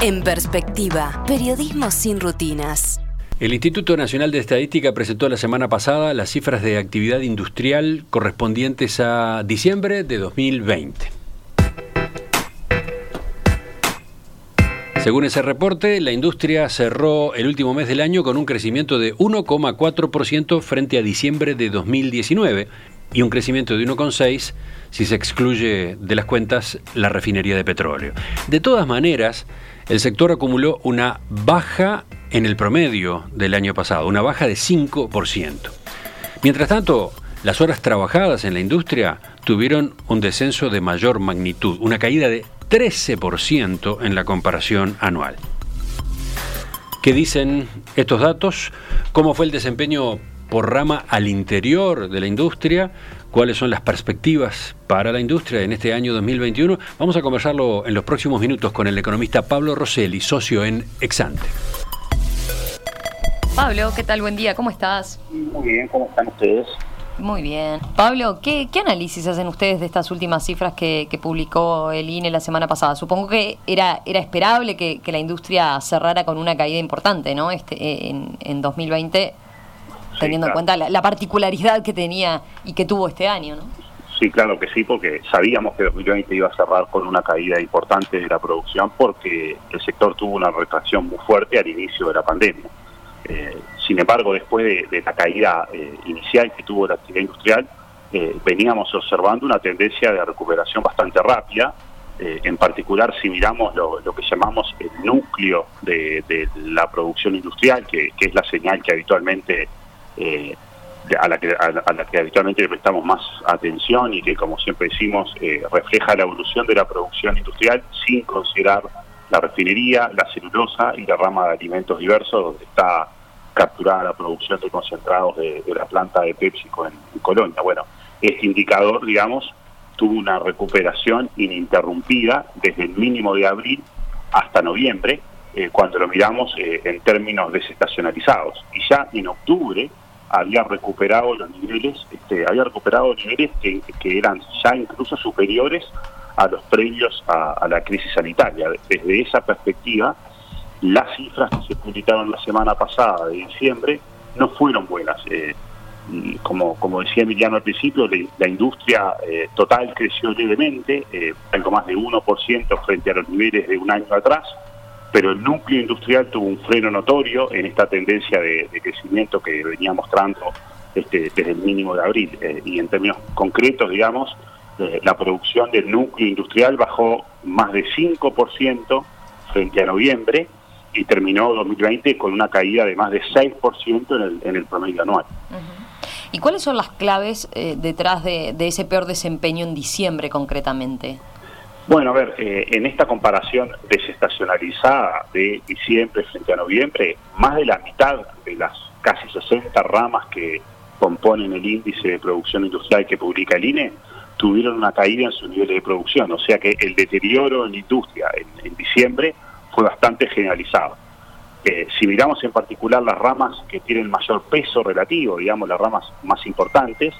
En perspectiva, periodismo sin rutinas. El Instituto Nacional de Estadística presentó la semana pasada las cifras de actividad industrial correspondientes a diciembre de 2020. Según ese reporte, la industria cerró el último mes del año con un crecimiento de 1,4% frente a diciembre de 2019 y un crecimiento de 1,6% si se excluye de las cuentas la refinería de petróleo. De todas maneras, el sector acumuló una baja en el promedio del año pasado, una baja de 5%. Mientras tanto, las horas trabajadas en la industria tuvieron un descenso de mayor magnitud, una caída de 13% en la comparación anual. ¿Qué dicen estos datos? ¿Cómo fue el desempeño por rama al interior de la industria? ¿Cuáles son las perspectivas para la industria en este año 2021? Vamos a conversarlo en los próximos minutos con el economista Pablo Rosselli, socio en Exante. Pablo, ¿qué tal? Buen día, ¿cómo estás? Muy bien, ¿cómo están ustedes? Muy bien. Pablo, ¿qué, análisis hacen ustedes de estas últimas cifras que, publicó el INE la semana pasada? Supongo que era, era esperable que, la industria cerrara con una caída importante, ¿no? Este, en, en 2020, teniendo en cuenta la, particularidad que tenía y que tuvo este año, ¿no? Sí, claro que sí, porque sabíamos que 2020 iba a cerrar con una caída importante de la producción porque el sector tuvo una retracción muy fuerte al inicio de la pandemia. Eh, sin embargo, después de, la caída eh, inicial que tuvo la actividad industrial, eh, veníamos observando una tendencia de recuperación bastante rápida. en particular, si miramos lo, que llamamos el núcleo de, la producción industrial, que, es la señal que habitualmente a la que, a, la que habitualmente le prestamos más atención y que, como siempre decimos, refleja la evolución de la producción industrial sin considerar la refinería, la celulosa y la rama de alimentos diversos, donde está capturada la producción de concentrados de, la planta de PepsiCo en, Colonia. Bueno, este indicador, digamos, tuvo una recuperación ininterrumpida desde el mínimo de abril hasta noviembre, eh, cuando lo miramos eh, en términos desestacionalizados. Y ya en octubre había recuperado los niveles, este, había recuperado niveles que, eran ya incluso superiores a los previos a la crisis sanitaria. Desde esa perspectiva, las cifras que se publicaron la semana pasada de diciembre no fueron buenas. Eh, como, como decía Emiliano al principio, la, industria eh, total creció levemente, eh, algo más de 1% frente a los niveles de un año atrás, pero el núcleo industrial tuvo un freno notorio en esta tendencia de, crecimiento que venía mostrando este, desde el mínimo de abril. y en términos concretos, digamos, la producción del núcleo industrial bajó más de 5% frente a noviembre, y terminó 2020 con una caída de más de 6% en el, en el promedio anual. ¿Y cuáles son las claves eh, detrás de, ese peor desempeño en diciembre concretamente? Bueno, a ver, eh, en esta comparación desestacionalizada de diciembre frente a noviembre, más de la mitad de las casi 60 ramas que componen el índice de producción industrial que publica el INE tuvieron una caída en su nivel de producción, o sea que el deterioro en la industria en diciembre fue bastante generalizado. Eh, si miramos en particular las ramas que tienen mayor peso relativo, digamos las ramas más importantes,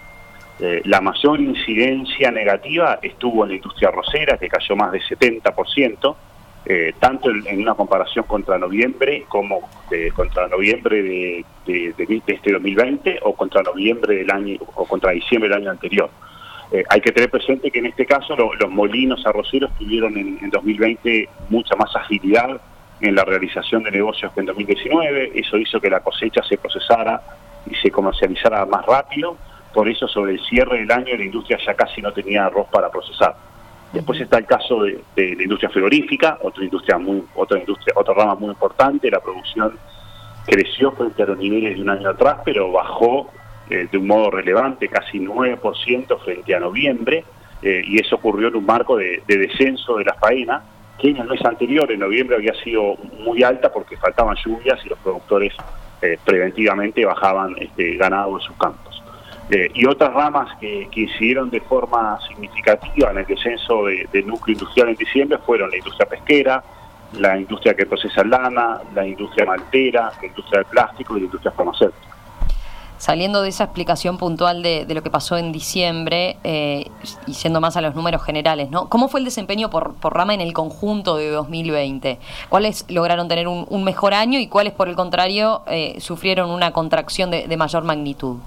eh, la mayor incidencia negativa estuvo en la industria rosera, que cayó más de 70%, eh, tanto en, una comparación contra noviembre como contra noviembre de, este 2020 o contra noviembre del año o contra diciembre del año anterior. hay que tener presente que en este caso los molinos arroceros tuvieron en, en 2020 mucha más agilidad en la realización de negocios que en 2019, eso hizo que la cosecha se procesara y se comercializara más rápido, por eso sobre el cierre del año la industria ya casi no tenía arroz para procesar. Después está el caso de, la industria frigorífica, otra industria muy, otra industria, otra rama muy importante, la producción creció frente a los niveles de un año atrás, pero bajó eh, de un modo relevante, casi 9% frente a noviembre, eh, y eso ocurrió en un marco de, de descenso de la faena, que en el mes anterior, en noviembre, había sido muy alta porque faltaban lluvias y los productores eh, preventivamente bajaban este, ganado en sus campos. Eh, y otras ramas que, incidieron de forma significativa en el descenso del núcleo industrial en diciembre fueron la industria pesquera, la industria que procesa lana, la industria maltera, la industria del plástico y la industria farmacéutica. saliendo de esa explicación puntual de, lo que pasó en diciembre eh, y siendo más a los números generales, ¿no? ¿Cómo fue el desempeño por, por rama en el conjunto de 2020? ¿Cuáles lograron tener un, mejor año y cuáles, por el contrario, eh, sufrieron una contracción de, mayor magnitud?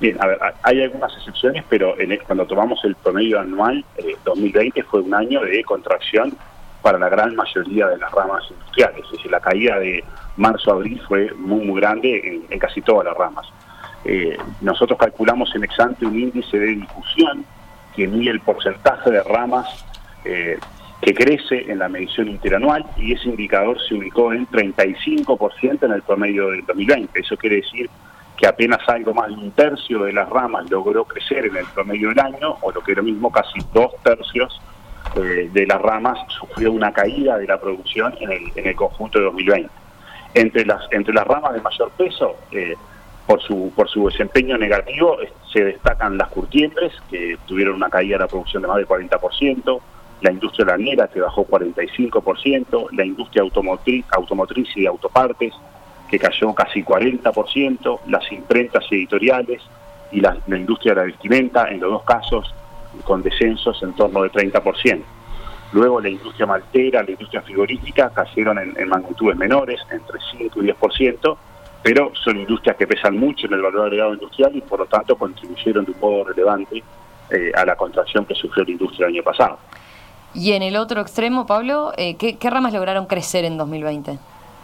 Bien, a ver, hay algunas excepciones, pero en cuando tomamos el promedio anual, 2020 fue un año de contracción para la gran mayoría de las ramas industriales. Es decir, la caída de marzo-abril fue muy, muy grande en, casi todas las ramas. Eh, nosotros calculamos en Exante un índice de difusión que mide el porcentaje de ramas eh, que crece en la medición interanual y ese indicador se ubicó en 35% en el promedio del 2020. Eso quiere decir que apenas algo más de un tercio de las ramas logró crecer en el promedio del año, o lo que lo mismo, casi dos tercios eh, de las ramas sufrió una caída de la producción en el, conjunto de 2020. Entre las, entre las ramas de mayor peso, eh, por, su, por su desempeño negativo, se destacan las curtiembres, que tuvieron una caída de la producción de más del 40%, la industria lanera, que bajó 45%, la industria automotriz, automotriz y autopartes, que cayó casi 40%, las imprentas editoriales y la, la industria de la vestimenta, en los dos casos, con descensos en torno de 30%. Luego la industria maltera, la industria frigorífica cayeron en, magnitudes menores, entre 5 y 10%, pero son industrias que pesan mucho en el valor agregado industrial y por lo tanto contribuyeron de un modo relevante eh, a la contracción que sufrió la industria el año pasado. Y en el otro extremo, Pablo, eh, ¿qué, ramas lograron crecer en 2020?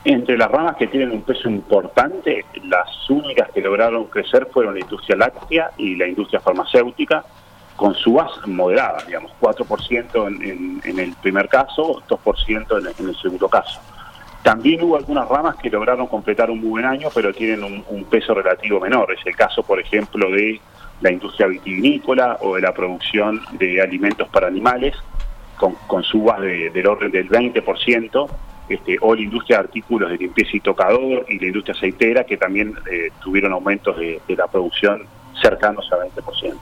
Entre las ramas que tienen un peso importante, las únicas que lograron crecer fueron la industria láctea y la industria farmacéutica, con subas moderadas, digamos, 4% en, el primer caso, 2% en, el segundo caso. También hubo algunas ramas que lograron completar un buen año, pero tienen un, peso relativo menor. Es el caso, por ejemplo, de la industria vitivinícola o de la producción de alimentos para animales, con, con subas del orden del 20%, este, o la industria de artículos de limpieza y tocador y la industria aceitera, que también eh, tuvieron aumentos de, de la producción cercanos a 20%.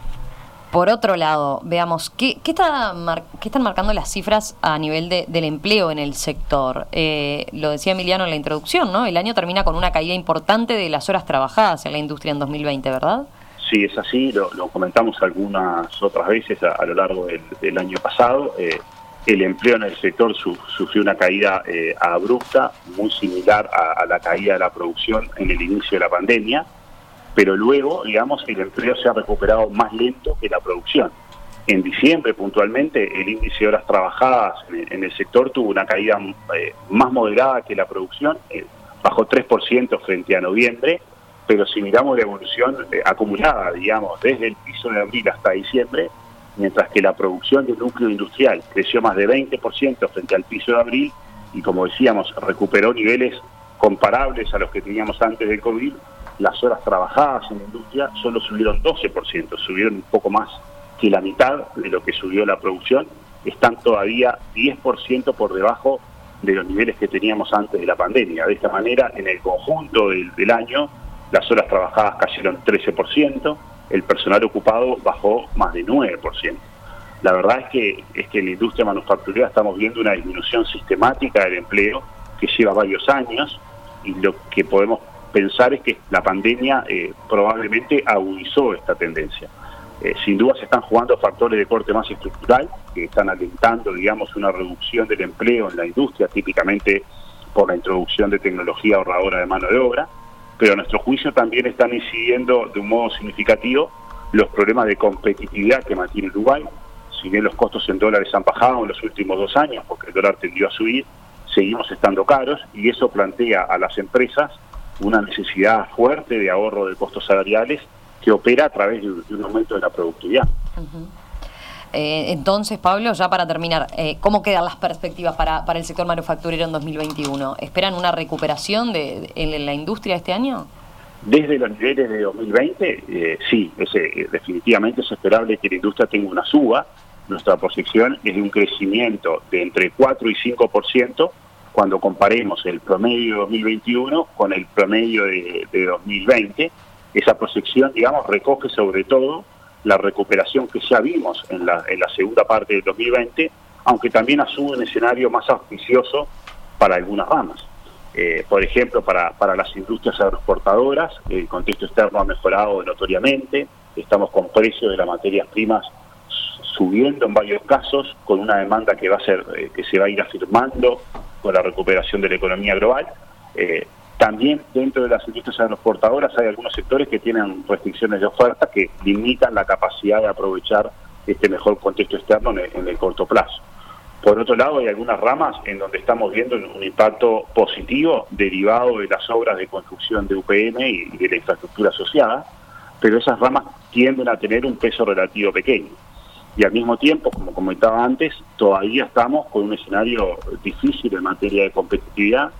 Por otro lado, veamos, ¿qué, qué, está qué están marcando las cifras a nivel de, del empleo en el sector? Eh, lo decía Emiliano en la introducción, ¿no? El año termina con una caída importante de las horas trabajadas en la industria en 2020, ¿verdad? Sí, es así, lo, comentamos algunas otras veces a, lo largo del, año pasado. Eh, el empleo en el sector sufrió una caída eh, abrupta, muy similar a la caída de la producción en el inicio de la pandemia pero luego, digamos, el empleo se ha recuperado más lento que la producción. En diciembre, puntualmente, el índice de horas trabajadas en, el sector tuvo una caída eh, más moderada que la producción, eh, bajó 3% frente a noviembre, pero si miramos la evolución eh, acumulada, digamos, desde el piso de abril hasta diciembre, mientras que la producción del núcleo industrial creció más de 20% frente al piso de abril y, como decíamos, recuperó niveles comparables a los que teníamos antes del COVID, las horas trabajadas en la industria solo subieron 12%, subieron un poco más que la mitad de lo que subió la producción, están todavía 10% por debajo de los niveles que teníamos antes de la pandemia. De esta manera, en el conjunto del, año, las horas trabajadas cayeron 13%, el personal ocupado bajó más de 9%. La verdad es que, es que en la industria manufacturera estamos viendo una disminución sistemática del empleo que lleva varios años y lo que podemos pensar es que la pandemia eh, probablemente agudizó esta tendencia. Eh, sin duda se están jugando factores de corte más estructural que están alentando, digamos, una reducción del empleo en la industria, típicamente por la introducción de tecnología ahorradora de mano de obra, pero a nuestro juicio también están incidiendo de un modo significativo los problemas de competitividad que mantiene Uruguay. Si bien los costos en dólares han bajado en los últimos dos años, porque el dólar tendió a subir, seguimos estando caros y eso plantea a las empresas una necesidad fuerte de ahorro de costos salariales que opera a través de, un aumento de la productividad. Eh, entonces, Pablo, ya para terminar, eh, ¿cómo quedan las perspectivas para, para el sector manufacturero en 2021? ¿Esperan una recuperación de, en la industria este año? Desde los niveles de 2020, eh, sí, definitivamente es esperable que la industria tenga una suba. Nuestra proyección es de un crecimiento de entre 4 y 5% cuando comparemos el promedio de 2021 con el promedio de, 2020, esa proyección, digamos, recoge sobre todo la recuperación que ya vimos en la, en la segunda parte del 2020, aunque también asume un escenario más auspicioso para algunas ramas. Eh, por ejemplo, para, para las industrias agroexportadoras, el contexto externo ha mejorado notoriamente, estamos con precios de las materias primas subiendo en varios casos, con una demanda que va a ser, eh, que se va a ir afirmando con la recuperación de la economía global. Eh, también dentro de las industrias agroexportadoras hay algunos sectores que tienen restricciones de oferta que limitan la capacidad de aprovechar este mejor contexto externo en el corto plazo. Por otro lado, hay algunas ramas en donde estamos viendo un impacto positivo derivado de las obras de construcción de UPM y de la infraestructura asociada, pero esas ramas tienden a tener un peso relativo pequeño. Y al mismo tiempo, como comentaba antes, todavía estamos con un escenario difícil en materia de competitividad,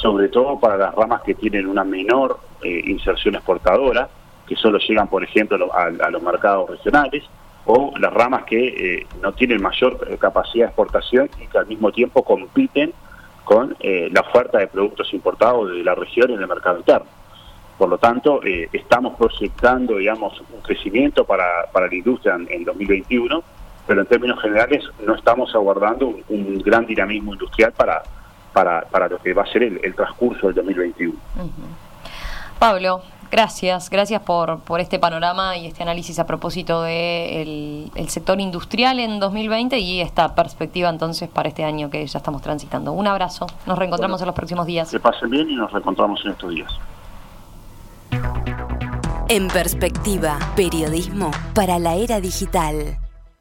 sobre todo para las ramas que tienen una menor eh, inserción exportadora, que solo llegan, por ejemplo, a los mercados regionales, o las ramas que eh, no tienen mayor eh, capacidad de exportación y que al mismo tiempo compiten con eh, la oferta de productos importados de la región en el mercado interno. Por lo tanto, estamos proyectando, digamos, un crecimiento para, para la industria en, 2021, pero en términos generales no estamos aguardando un, gran dinamismo industrial para, para, para, lo que va a ser el, transcurso del 2021. Pablo, Gracias, gracias por, por este panorama y este análisis a propósito del de el sector industrial en 2020 y esta perspectiva entonces para este año que ya estamos transitando. Un abrazo, nos reencontramos en los próximos días. Que pasen bien y nos reencontramos en estos días. En perspectiva, periodismo para la era digital.